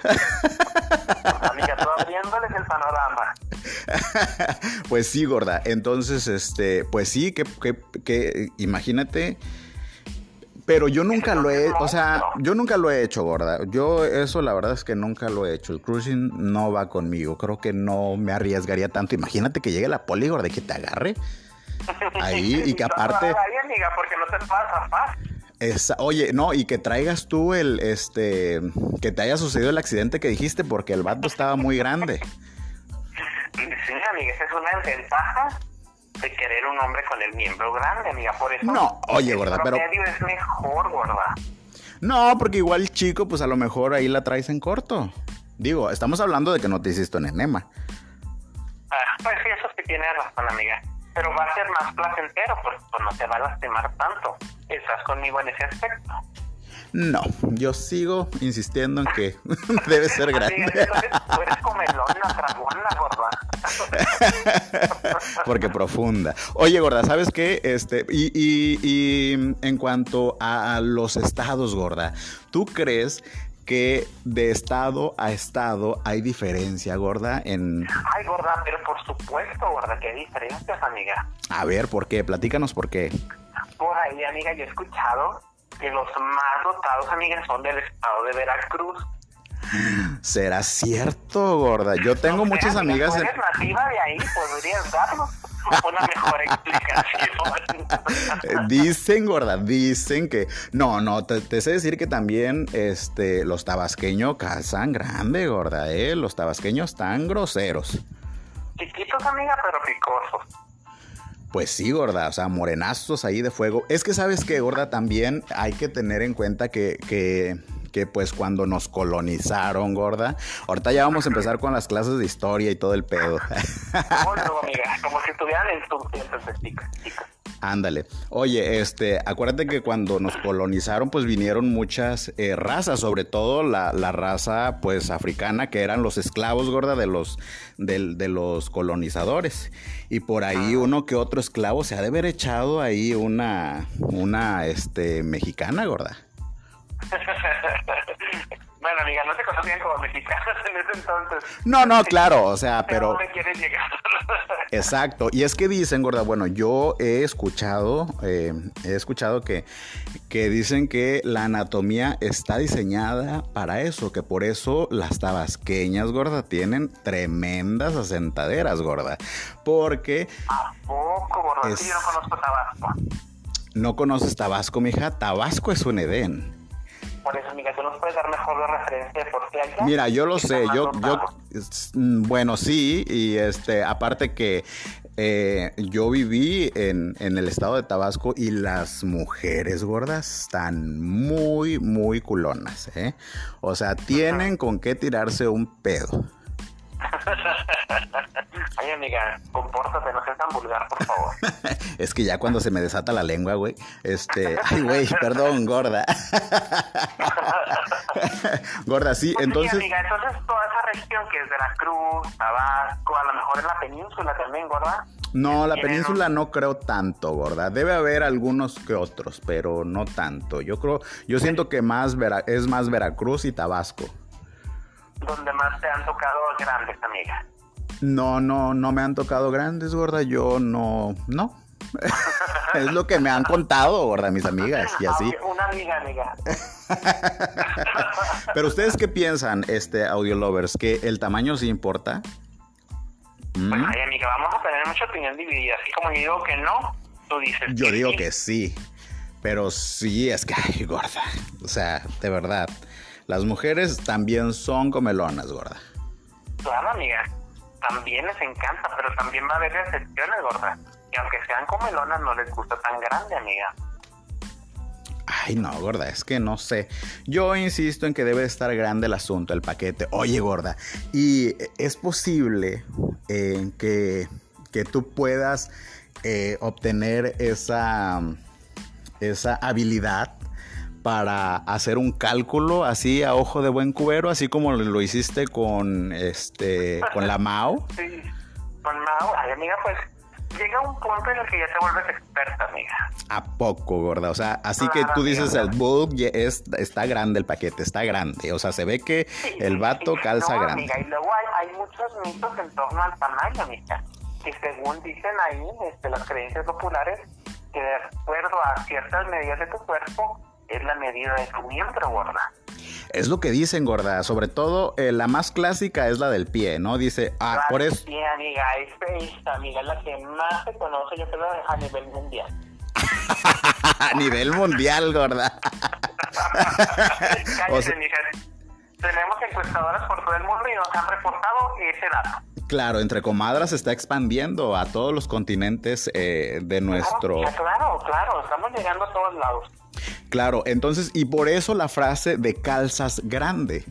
amiga, tú abriéndoles el panorama. pues sí, gorda. Entonces, este, pues sí, que, que, que imagínate pero yo nunca lo he, o sea, yo nunca lo he hecho, gorda. Yo eso la verdad es que nunca lo he hecho. El cruising no va conmigo. Creo que no me arriesgaría tanto. Imagínate que llegue la poli, gorda, y que te agarre. Ahí y que aparte... amiga, porque no te pasa Esa, oye, no, y que traigas tú el, este, que te haya sucedido el accidente que dijiste porque el vato estaba muy grande. Sí, amiga, esa es una desventaja de querer un hombre con el miembro grande, amiga. Por eso. No, oye, gorda, pero. medio es mejor, gorda. No, porque igual chico, pues a lo mejor ahí la traes en corto. Digo, estamos hablando de que no te hiciste un enema. Ah, pues sí, eso sí tiene razón, amiga. Pero va a ser más placentero, pues, pues no te va a lastimar tanto. ¿Estás conmigo en ese aspecto? No, yo sigo insistiendo en que debe ser grande. tú eres, comelona, tragona, gorda. Porque profunda. Oye, gorda, ¿sabes qué? Este, y, y, y en cuanto a los estados, gorda, ¿tú crees que de estado a estado hay diferencia, gorda, en... Ay, gorda, pero por supuesto, gorda, que hay diferencias, amiga. A ver, ¿por qué? Platícanos por qué. Por ahí, amiga, yo he escuchado que los más dotados, amigas, son del estado de Veracruz. ¿Será cierto, gorda? Yo tengo muchas amigas... Si eres nativa de ahí, podrías darnos una mejor explicación. dicen, gorda, dicen que. No, no, te, sé decir que también este, los tabasqueños calzan grande, gorda, ¿eh? Los tabasqueños tan groseros. Chiquitos, amiga, pero picosos. Pues sí, gorda, o sea, morenazos ahí de fuego. Es que sabes que, gorda, también hay que tener en cuenta que, que que pues cuando nos colonizaron, gorda. Ahorita ya vamos a empezar con las clases de historia y todo el pedo. como si estuvieran en Ándale. Oye, este, acuérdate que cuando nos colonizaron, pues vinieron muchas eh, razas, sobre todo la, raza, pues, africana, que eran los esclavos, gorda, de los, de, de los colonizadores. Y por ahí uno que otro esclavo se ha de haber echado ahí una, una, este, mexicana, gorda. bueno, amiga, no te conocían como mexicanos en ese entonces. No, no, claro, o sea, pero... ¿Dónde quieres llegar? Exacto, y es que dicen, gorda, bueno, yo he escuchado, eh, he escuchado que, que dicen que la anatomía está diseñada para eso, que por eso las tabasqueñas, gorda, tienen tremendas asentaderas, gorda, porque... ¿A poco, gorda? yo no conozco Tabasco. ¿No conoces Tabasco, mija? Tabasco es un Edén. Por eso, amiga, ¿tú nos puedes dar mejor la referencia de por qué allá? Mira, yo lo sé, yo, yo, mm, bueno, sí, y este, aparte que eh, yo viví en, en, el estado de Tabasco y las mujeres gordas están muy, muy culonas, ¿eh? O sea, tienen con qué tirarse un pedo. Ay, amiga, compórtate, no seas tan vulgar, por favor. es que ya cuando se me desata la lengua, güey, este, ay, güey, perdón, gorda. gorda, sí, pues entonces... Sí, amiga, entonces toda esa región que es Veracruz, Tabasco, a lo mejor en la península también, gorda. No, la península no creo tanto, gorda. Debe haber algunos que otros, pero no tanto. Yo creo, yo siento que más es más Veracruz y Tabasco donde más te han tocado grandes, amiga? No, no, no me han tocado grandes, gorda. Yo no, no. es lo que me han contado, gorda, mis amigas y así. Una amiga, amiga. Pero ustedes qué piensan, este audio lovers, que el tamaño sí importa. ¿Mm? ay, amiga, vamos a tener mucha opinión dividida. Así como yo digo que no, tú dices. Yo digo que sí. Pero sí, es que, ay, gorda. O sea, de verdad. Las mujeres también son comelonas, gorda. Claro, amiga. También les encanta, pero también va a haber excepciones, gorda. Y aunque sean comelonas, no les gusta tan grande, amiga. Ay, no, gorda, es que no sé. Yo insisto en que debe estar grande el asunto, el paquete. Oye, gorda, y es posible eh, que, que, tú puedas eh, obtener esa, esa habilidad para hacer un cálculo así a ojo de buen cubero, así como lo hiciste con este con la Mao. Sí, con Mao. Ay, amiga, pues llega un punto en el que ya te vuelves experta, amiga. ¿A poco, gorda? O sea, así que tú dices el book es, está grande el paquete, está grande. O sea, se ve que el vato calza grande. Amiga, y luego hay, hay, muchos mitos en torno al tamaño, amiga. Que según dicen ahí este, las creencias populares, que de acuerdo a ciertas medidas de tu cuerpo, es la medida de tu miembro, gorda. Es lo que dicen, gorda. Sobre todo, eh, la más clásica es la del pie, ¿no? Dice, ah, por eso. Sí, amiga, es amiga, es la que más se conoce, yo creo, a nivel mundial. a nivel mundial, gorda. Cállate, mija. Tenemos encuestadoras por todo el mundo y nos han reportado ese dato. Claro, entre comadras se está expandiendo a todos los continentes eh, de nuestro. claro, claro, estamos llegando a todos lados. Claro, entonces, y por eso la frase de calzas grande.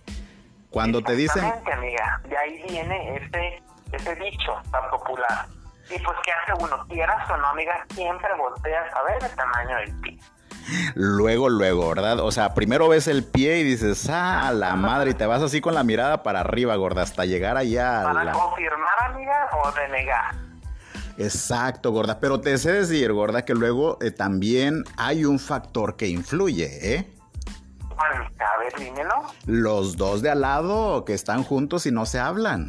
Cuando te dicen... amiga, de ahí viene ese, ese dicho tan popular. Y pues, ¿qué hace uno? Quieras o no, amiga, siempre volteas a ver el tamaño del pie. Luego, luego, ¿verdad? O sea, primero ves el pie y dices, ah, la madre, y te vas así con la mirada para arriba, gorda, hasta llegar allá. ¿Para confirmar, amiga, o denegar? Exacto, gorda. Pero te sé decir, gorda, que luego eh, también hay un factor que influye, ¿eh? A ver, dímelo. Los dos de al lado que están juntos y no se hablan.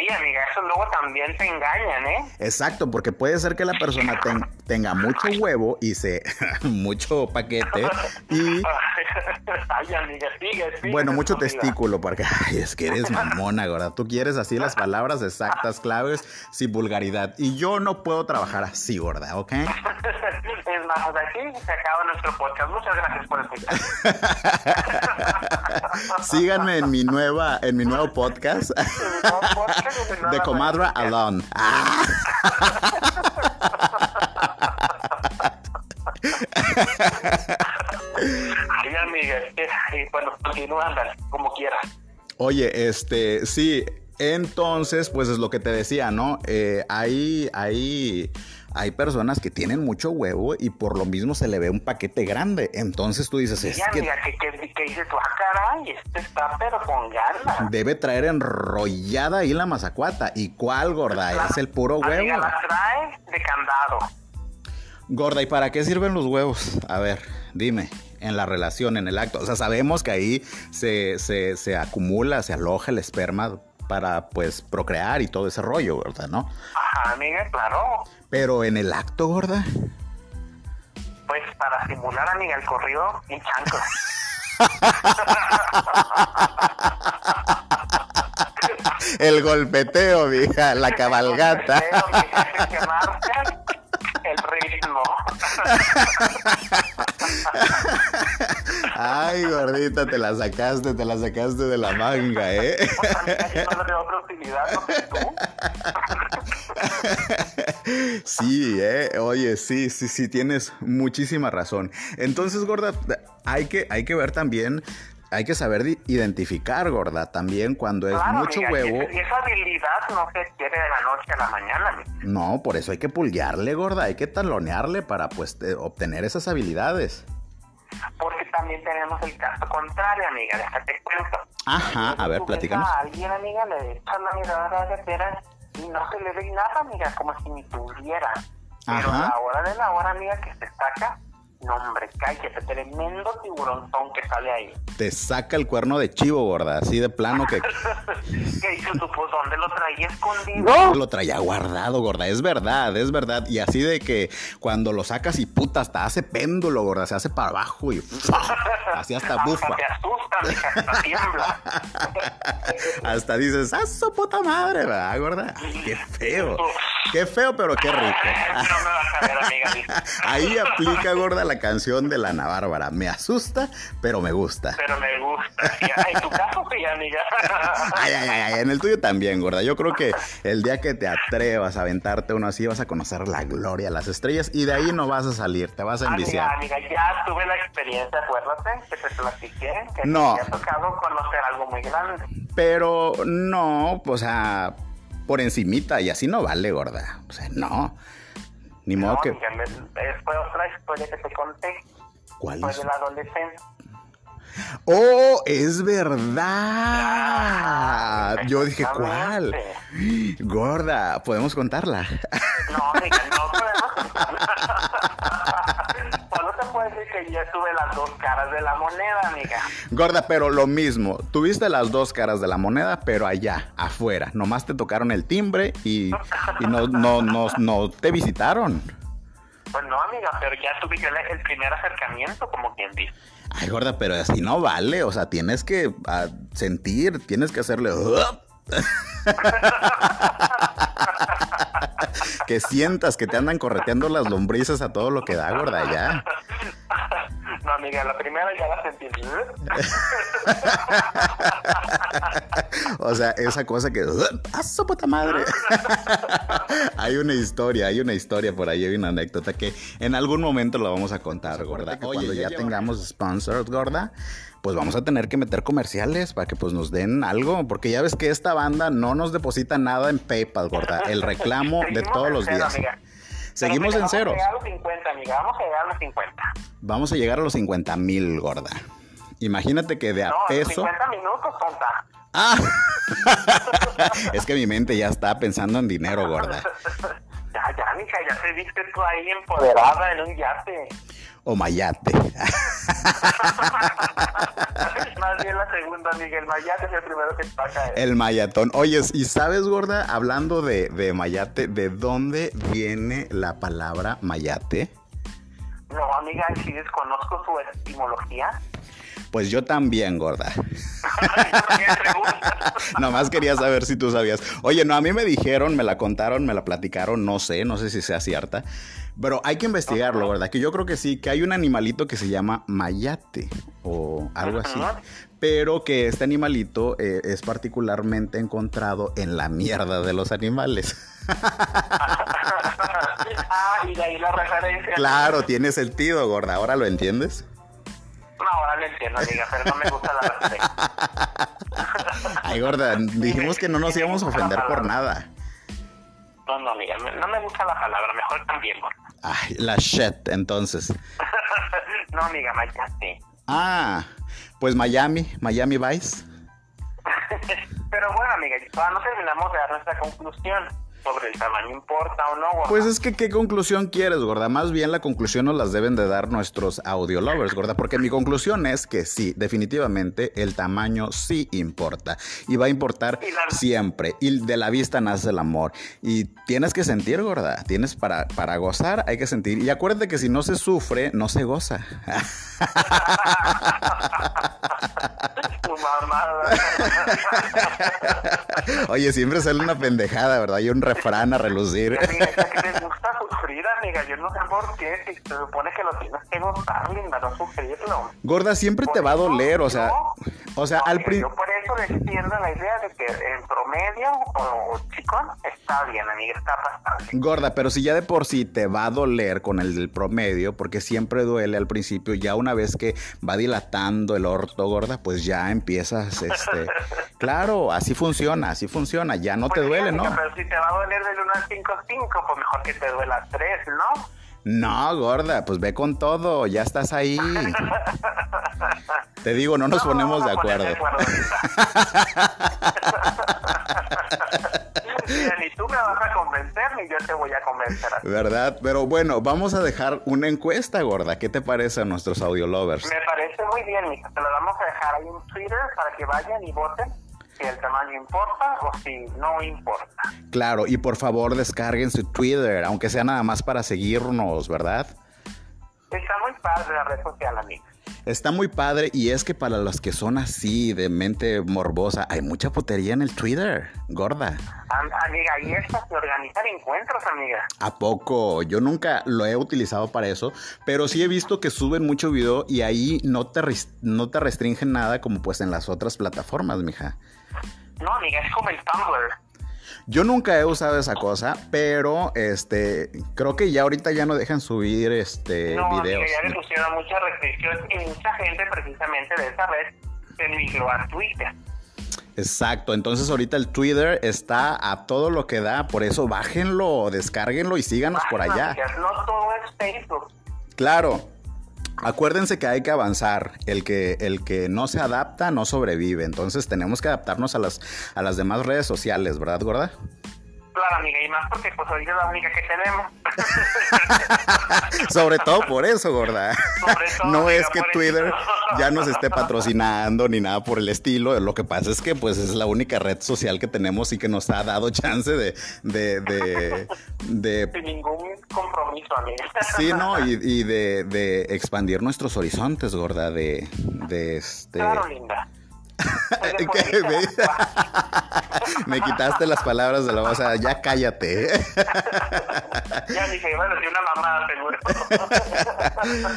Sí, amiga, eso luego también te engañan, ¿eh? Exacto, porque puede ser que la persona tenga mucho huevo y se mucho paquete y ay, amiga, sigue, sigue bueno, mucho testículo, porque ay, es que eres mamona, ¿verdad? Tú quieres así las palabras exactas, claves, sin vulgaridad. Y yo no puedo trabajar así, gorda, ¿ok? es más, aquí se acaba nuestro podcast. Muchas gracias por escuchar. Síganme en mi nueva, en mi nuevo podcast. De Comadra Alone. Ah. Ay, amiga, bueno, continúa, como quieras. Oye, este, sí, entonces, pues es lo que te decía, ¿no? Eh, ahí, ahí hay personas que tienen mucho huevo y por lo mismo se le ve un paquete grande. Entonces tú dices, es que... Mira, que, que, dices, ah, caray, este está pero con ganas. Debe traer enrollada ahí la mazacuata. ¿Y cuál, gorda? es el puro huevo. la trae de candado. Gorda, ¿y para qué sirven los huevos? A ver, dime, en la relación, en el acto. O sea, sabemos que ahí se, se, se acumula, se aloja el esperma para, pues, procrear y todo ese rollo, ¿verdad? ¿No? Ajá, amiga, claro. Pero en el acto, gorda. Pues para simular, amiga, el corrido y chancla. el golpeteo, mija, la cabalgata. El golpeteo, que marca el ritmo. Ay, gordita, te la sacaste, te la sacaste de la manga, ¿eh? Sí, eh, oye, sí, sí, sí, tienes muchísima razón. Entonces, gorda, hay que, hay que ver también hay que saber identificar, gorda, también cuando es mucho huevo. Y esa habilidad no se quiere de la noche a la mañana. No, por eso hay que pulgarle, gorda, hay que talonearle para pues obtener esas habilidades. Porque también tenemos el caso contrario, amiga, déjate cuento. Ajá, a ver, platícanos. A alguien, amiga, le echas la mirada a la y no se le ve nada, amiga, como si ni tuviera. Pero a la hora de la hora, amiga, que se saca, no, hombre, cállate, tremendo tiburonzón que sale ahí. Te saca el cuerno de chivo, gorda, así de plano que. ¿Qué hizo tu pues dónde lo traía escondido? Lo traía guardado, gorda, es verdad, es verdad. Y así de que cuando lo sacas y puta, hasta hace péndulo, gorda, se hace para abajo y. Así hasta bufa. Hasta te asusta, hasta tiembla. hasta dices, ¡ah, su puta madre, ¿verdad, gorda! ¡Qué feo! ¡Qué feo, pero qué rico! no me vas a ver, amiga. Ahí aplica, gorda, la canción de la Ana Bárbara. Me asusta, pero me gusta. Pero me gusta. En tu caso, sí, amiga. Ay, ay, ay, en el tuyo también, gorda. Yo creo que el día que te atrevas a aventarte uno así, vas a conocer la gloria, las estrellas, y de ahí no vas a salir, te vas a enviciar. Amiga, amiga, ya tuve la experiencia, acuérdate, que te platiqué, que no. me ha tocado conocer algo muy grande. Pero no, o sea, por encimita, y así no vale, gorda. O sea, no. Ni modo que. Fue otra historia que te conté. ¿Cuál Fue de la adolescencia. ¡Oh, es verdad! Yo dije, ¿cuál? Gorda, ¿podemos contarla? No, no podemos contarla. que yo tuve las dos caras de la moneda, amiga. Gorda, pero lo mismo. Tuviste las dos caras de la moneda, pero allá, afuera. Nomás te tocaron el timbre y, y no, no, no, no te visitaron. Pues no, amiga, pero ya tuve el primer acercamiento, como quien dice. Ay, gorda, pero así no vale. O sea, tienes que ah, sentir, tienes que hacerle. que sientas que te andan correteando las lombrices a todo lo que da, gorda, ya. No, amiga, la primera ya la sentí. o sea, esa cosa que. ¡Ah, su puta madre! hay una historia, hay una historia por ahí, hay una anécdota que en algún momento la vamos a contar, gorda. Oye, cuando ya, tengamos sponsors, gorda, pues vamos a tener que meter comerciales para que pues nos den algo, porque ya ves que esta banda no nos deposita nada en PayPal, gorda. El reclamo de todos los días. Seguimos en cero. Vamos a llegar a los 50, amiga. Vamos a llegar a los 50. Vamos a llegar a los 50 mil, gorda. Imagínate que de a no, peso. 50 minutos, tonta. Ah, es que mi mente ya está pensando en dinero, gorda. Ya, ya, mija, ya te viste tú ahí empoderada en un yate. O mayate. Más bien la segunda. mundo, amiga. El mayate es el primero que saca. El mayatón. Oye, ¿y sabes, gorda? Hablando de, de mayate, ¿de dónde viene la palabra mayate? No, amiga, si desconozco su etimología. Pues yo también, gorda. Nomás quería saber si tú sabías. Oye, no, a mí me dijeron, me la contaron, me la platicaron, no sé, no sé si sea cierta. Pero hay que investigarlo, ¿verdad? Que yo creo que sí, que hay un animalito que se llama mayate o algo así. Pero que este animalito eh, es particularmente encontrado en la mierda de los animales. ah, y de ahí la referencia. Claro, tiene sentido, gorda. ¿Ahora lo entiendes? No, ahora lo entiendo, amiga, pero no me gusta la referencia. Ay, gorda, dijimos que no nos íbamos a ofender por nada. No, no, amiga, no me gusta la palabra, mejor también, gorda. Ay, la shit, entonces. no, amiga, Miami. Ah, pues Miami, Miami Vice. Pero bueno, amiga, no terminamos de dar nuestra conclusión sobre el tamaño importa o no, Pues es que, ¿qué conclusión quieres, gorda? Más bien la conclusión nos las deben de dar nuestros audio lovers, gorda, porque mi conclusión es que sí, definitivamente el tamaño sí importa y va a importar siempre. Y de la vista nace el amor. Y tienes que sentir, gorda, tienes para, para gozar, hay que sentir. Y acuérdate que si no se sufre, no se goza. Oye, siempre sale una pendejada, ¿verdad? Hay un refrán a relucir. Amiga, que les gusta sufrir, amiga. Yo no sé por qué. Si se supone que lo tienes que gustar, linda, no sufrirlo. Gorda, siempre te va a doler, o sea. o sea, al principio. Eso defiendo la idea de que en promedio o, chico está bien, amiga, está bastante. Gorda, pero si ya de por sí te va a doler con el del promedio, porque siempre duele al principio, ya una vez que va dilatando el orto, gorda, pues ya empiezas, este. claro, así funciona, así funciona, ya no te pues duele, ¿no? Pero si te va a doler del 1 al 5, 5, pues mejor que te duela 3, ¿no? No, gorda, pues ve con todo, ya estás ahí. Te digo, no nos ponemos de acuerdo. ni tú me vas a convencer, ni yo te voy a convencer. ¿Verdad? Pero bueno, vamos a dejar una encuesta, gorda. ¿Qué te parece a nuestros audio lovers? Me parece muy bien, mija. Te lo vamos a dejar ahí en Twitter para que vayan y voten si el tamaño importa o si no importa. Claro, y por favor descarguen su Twitter, aunque sea nada más para seguirnos, ¿verdad? Está muy padre la red social, amiga. Está muy padre y es que para los que son así de mente morbosa, hay mucha putería en el Twitter, gorda. Amiga, y estas organizar encuentros, amiga. ¿A poco? Yo nunca lo he utilizado para eso, pero sí he visto que suben mucho video y ahí no te, no te restringen nada como pues en las otras plataformas, mija. No, amiga, es como el Tumblr. Yo nunca he usado esa cosa, pero este creo que ya ahorita ya no dejan subir este no, videos. ya le pusieron muchas restricciones y mucha gente precisamente de esa red se migró a Twitter. Exacto, entonces ahorita el Twitter está a todo lo que da, por eso bájenlo, descárguenlo y síganos por allá. No todo es Facebook. Claro, Acuérdense que hay que avanzar. El que, el que no se adapta no sobrevive. Entonces tenemos que adaptarnos a las, a las demás redes sociales, ¿verdad, gorda? Claro, amiga, y más porque pues ahorita es la única que tenemos. Sobre todo por eso, gorda. no es que Twitter ya nos esté patrocinando ni nada por el estilo. Lo que pasa es que pues es la única red social que tenemos y que nos ha dado chance de... de, de, Sin ningún compromiso, amiga. Sí, no, y, y de, de expandir nuestros horizontes, gorda, de, de este... Claro, linda. Me quitaste las palabras de la voz, ya cállate. ya dije, bueno, si una mamada seguro.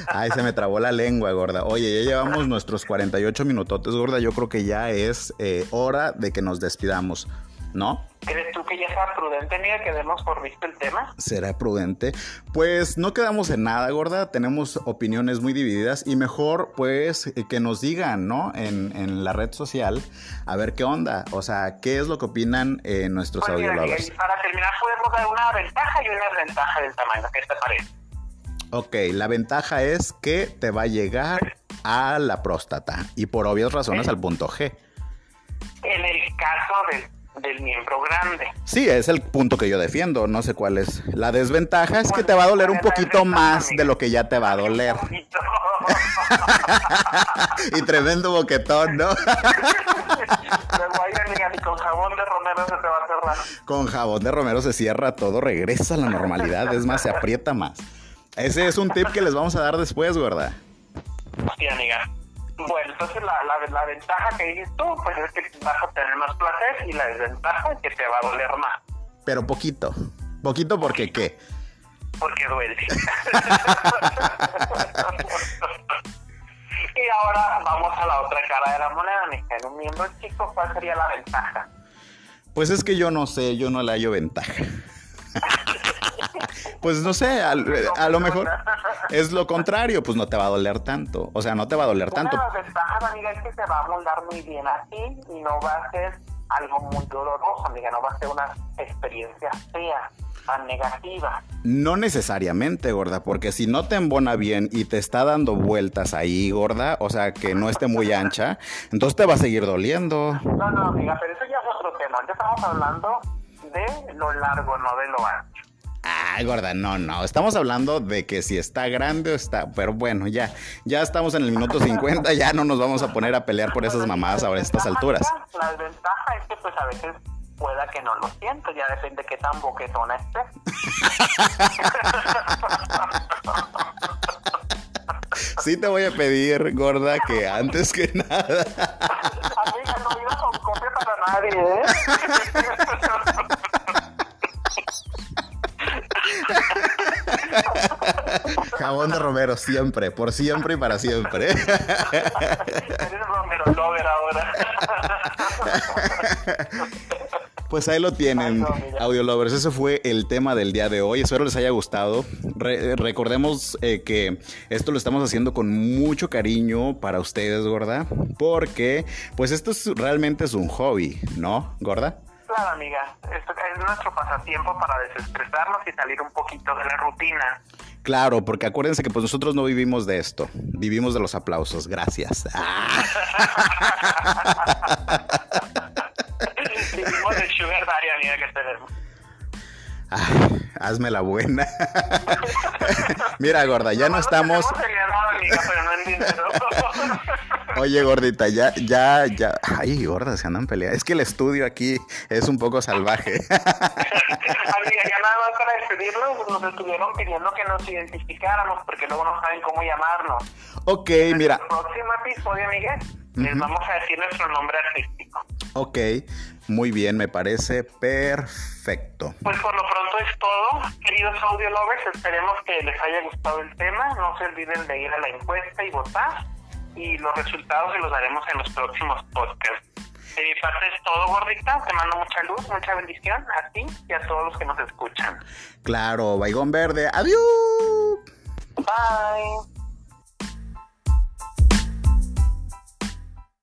Ay, se me trabó la lengua, gorda. Oye, ya llevamos nuestros 48 minutotes, gorda. Yo creo que ya es eh, hora de que nos despidamos. ¿No? ¿Crees tú que ya sea prudente, amiga, que demos por visto el tema? ¿Será prudente? Pues no quedamos en nada, gorda. Tenemos opiniones muy divididas y mejor, pues, eh, que nos digan, ¿no? En, en la red social, a ver qué onda. O sea, ¿qué es lo que opinan eh, nuestros pues audiólogos? Para terminar, podemos dar una ventaja y una desventaja del tamaño. ¿Qué te parece? Ok, la ventaja es que te va a llegar a la próstata y por obvias razones al punto G. En el caso del del miembro grande. Sí, es el punto que yo defiendo, no sé cuál es. La desventaja es que te va a doler un poquito más de lo que ya te va a doler. y tremendo boquetón, ¿no? con jabón de romero se te va a cerrar. Con jabón de romero se cierra todo, regresa a la normalidad, es más, se aprieta más. Ese es un tip que les vamos a dar después, ¿verdad? Sí, amiga. Bueno, entonces la, la, ventaja que dices tú, pues es que vas a tener más placer y la desventaja es que te va a doler más. Pero poquito. Poquito porque qué? Porque duele. y ahora vamos a la otra cara de la moneda, mija. En un miembro chico, ¿cuál sería la ventaja? Pues es que yo no sé, yo no le hallo ventaja. pues no sé, a, lo mejor es lo contrario, pues no te va a doler tanto. O sea, no te va a doler tanto. La ventaja, amiga, es que se va a moldar muy bien así y no va a ser algo muy doloroso, amiga, no va a ser una experiencia fea tan negativa. No necesariamente, gorda, porque si no te embona bien y te está dando vueltas ahí, gorda, o sea, que no esté muy ancha, entonces te va a seguir doliendo. No, no, amiga, pero eso ya es otro tema. Ya estamos hablando de lo largo, no de lo ancho. Ay, gorda, no, no. Estamos hablando de que si está grande o está. Pero bueno, ya, ya estamos en el minuto 50, ya no nos vamos a poner a pelear por esas mamadas a estas alturas. La desventaja es que, pues, a veces pueda que no lo siento, ya depende de qué tan boquetona esté. Sí te voy a pedir, gorda, que antes que nada... Amiga, no digas con copia para nadie, ¿eh? Jabón de Romero, siempre, por siempre y para siempre. Eres Romero Lover ahora. Pues ahí lo tienen, Audio Lovers. Ese fue el tema del día de hoy. Espero les haya gustado. recordemos eh, que esto lo estamos haciendo con mucho cariño para ustedes, gorda. Porque, pues esto es, realmente es un hobby, ¿no, gorda? Claro, amiga. Esto es nuestro pasatiempo para desestresarnos y salir un poquito de la rutina. Claro, porque acuérdense que pues nosotros no vivimos de esto, vivimos de los aplausos. Gracias. Vivimos de Sugar Daddy, amiga, que tenemos. Hazme la buena. Mira, gorda, ya no, estamos. Oye, gordita, ya, ya, ya. Ay, gorda, se andan peleando. Es que el estudio aquí es un poco salvaje. Amiga, ya nada más para despedirnos, nos estuvieron pidiendo que nos identificáramos porque luego no saben cómo llamarnos. Ok, mira. En el próximo episodio, Miguel, les vamos a decir nuestro nombre artístico. Ok, muy bien, me parece perfecto. Pues por lo pronto es todo, queridos audio lovers. Esperemos que les haya gustado el tema. No se olviden de ir a la encuesta y votar. Y los resultados se los daremos en los próximos podcasts. De mi parte es todo, gordita. Te mando mucha luz, mucha bendición a ti y a todos los que nos escuchan. Claro, Baigón Verde. Adiós. Bye.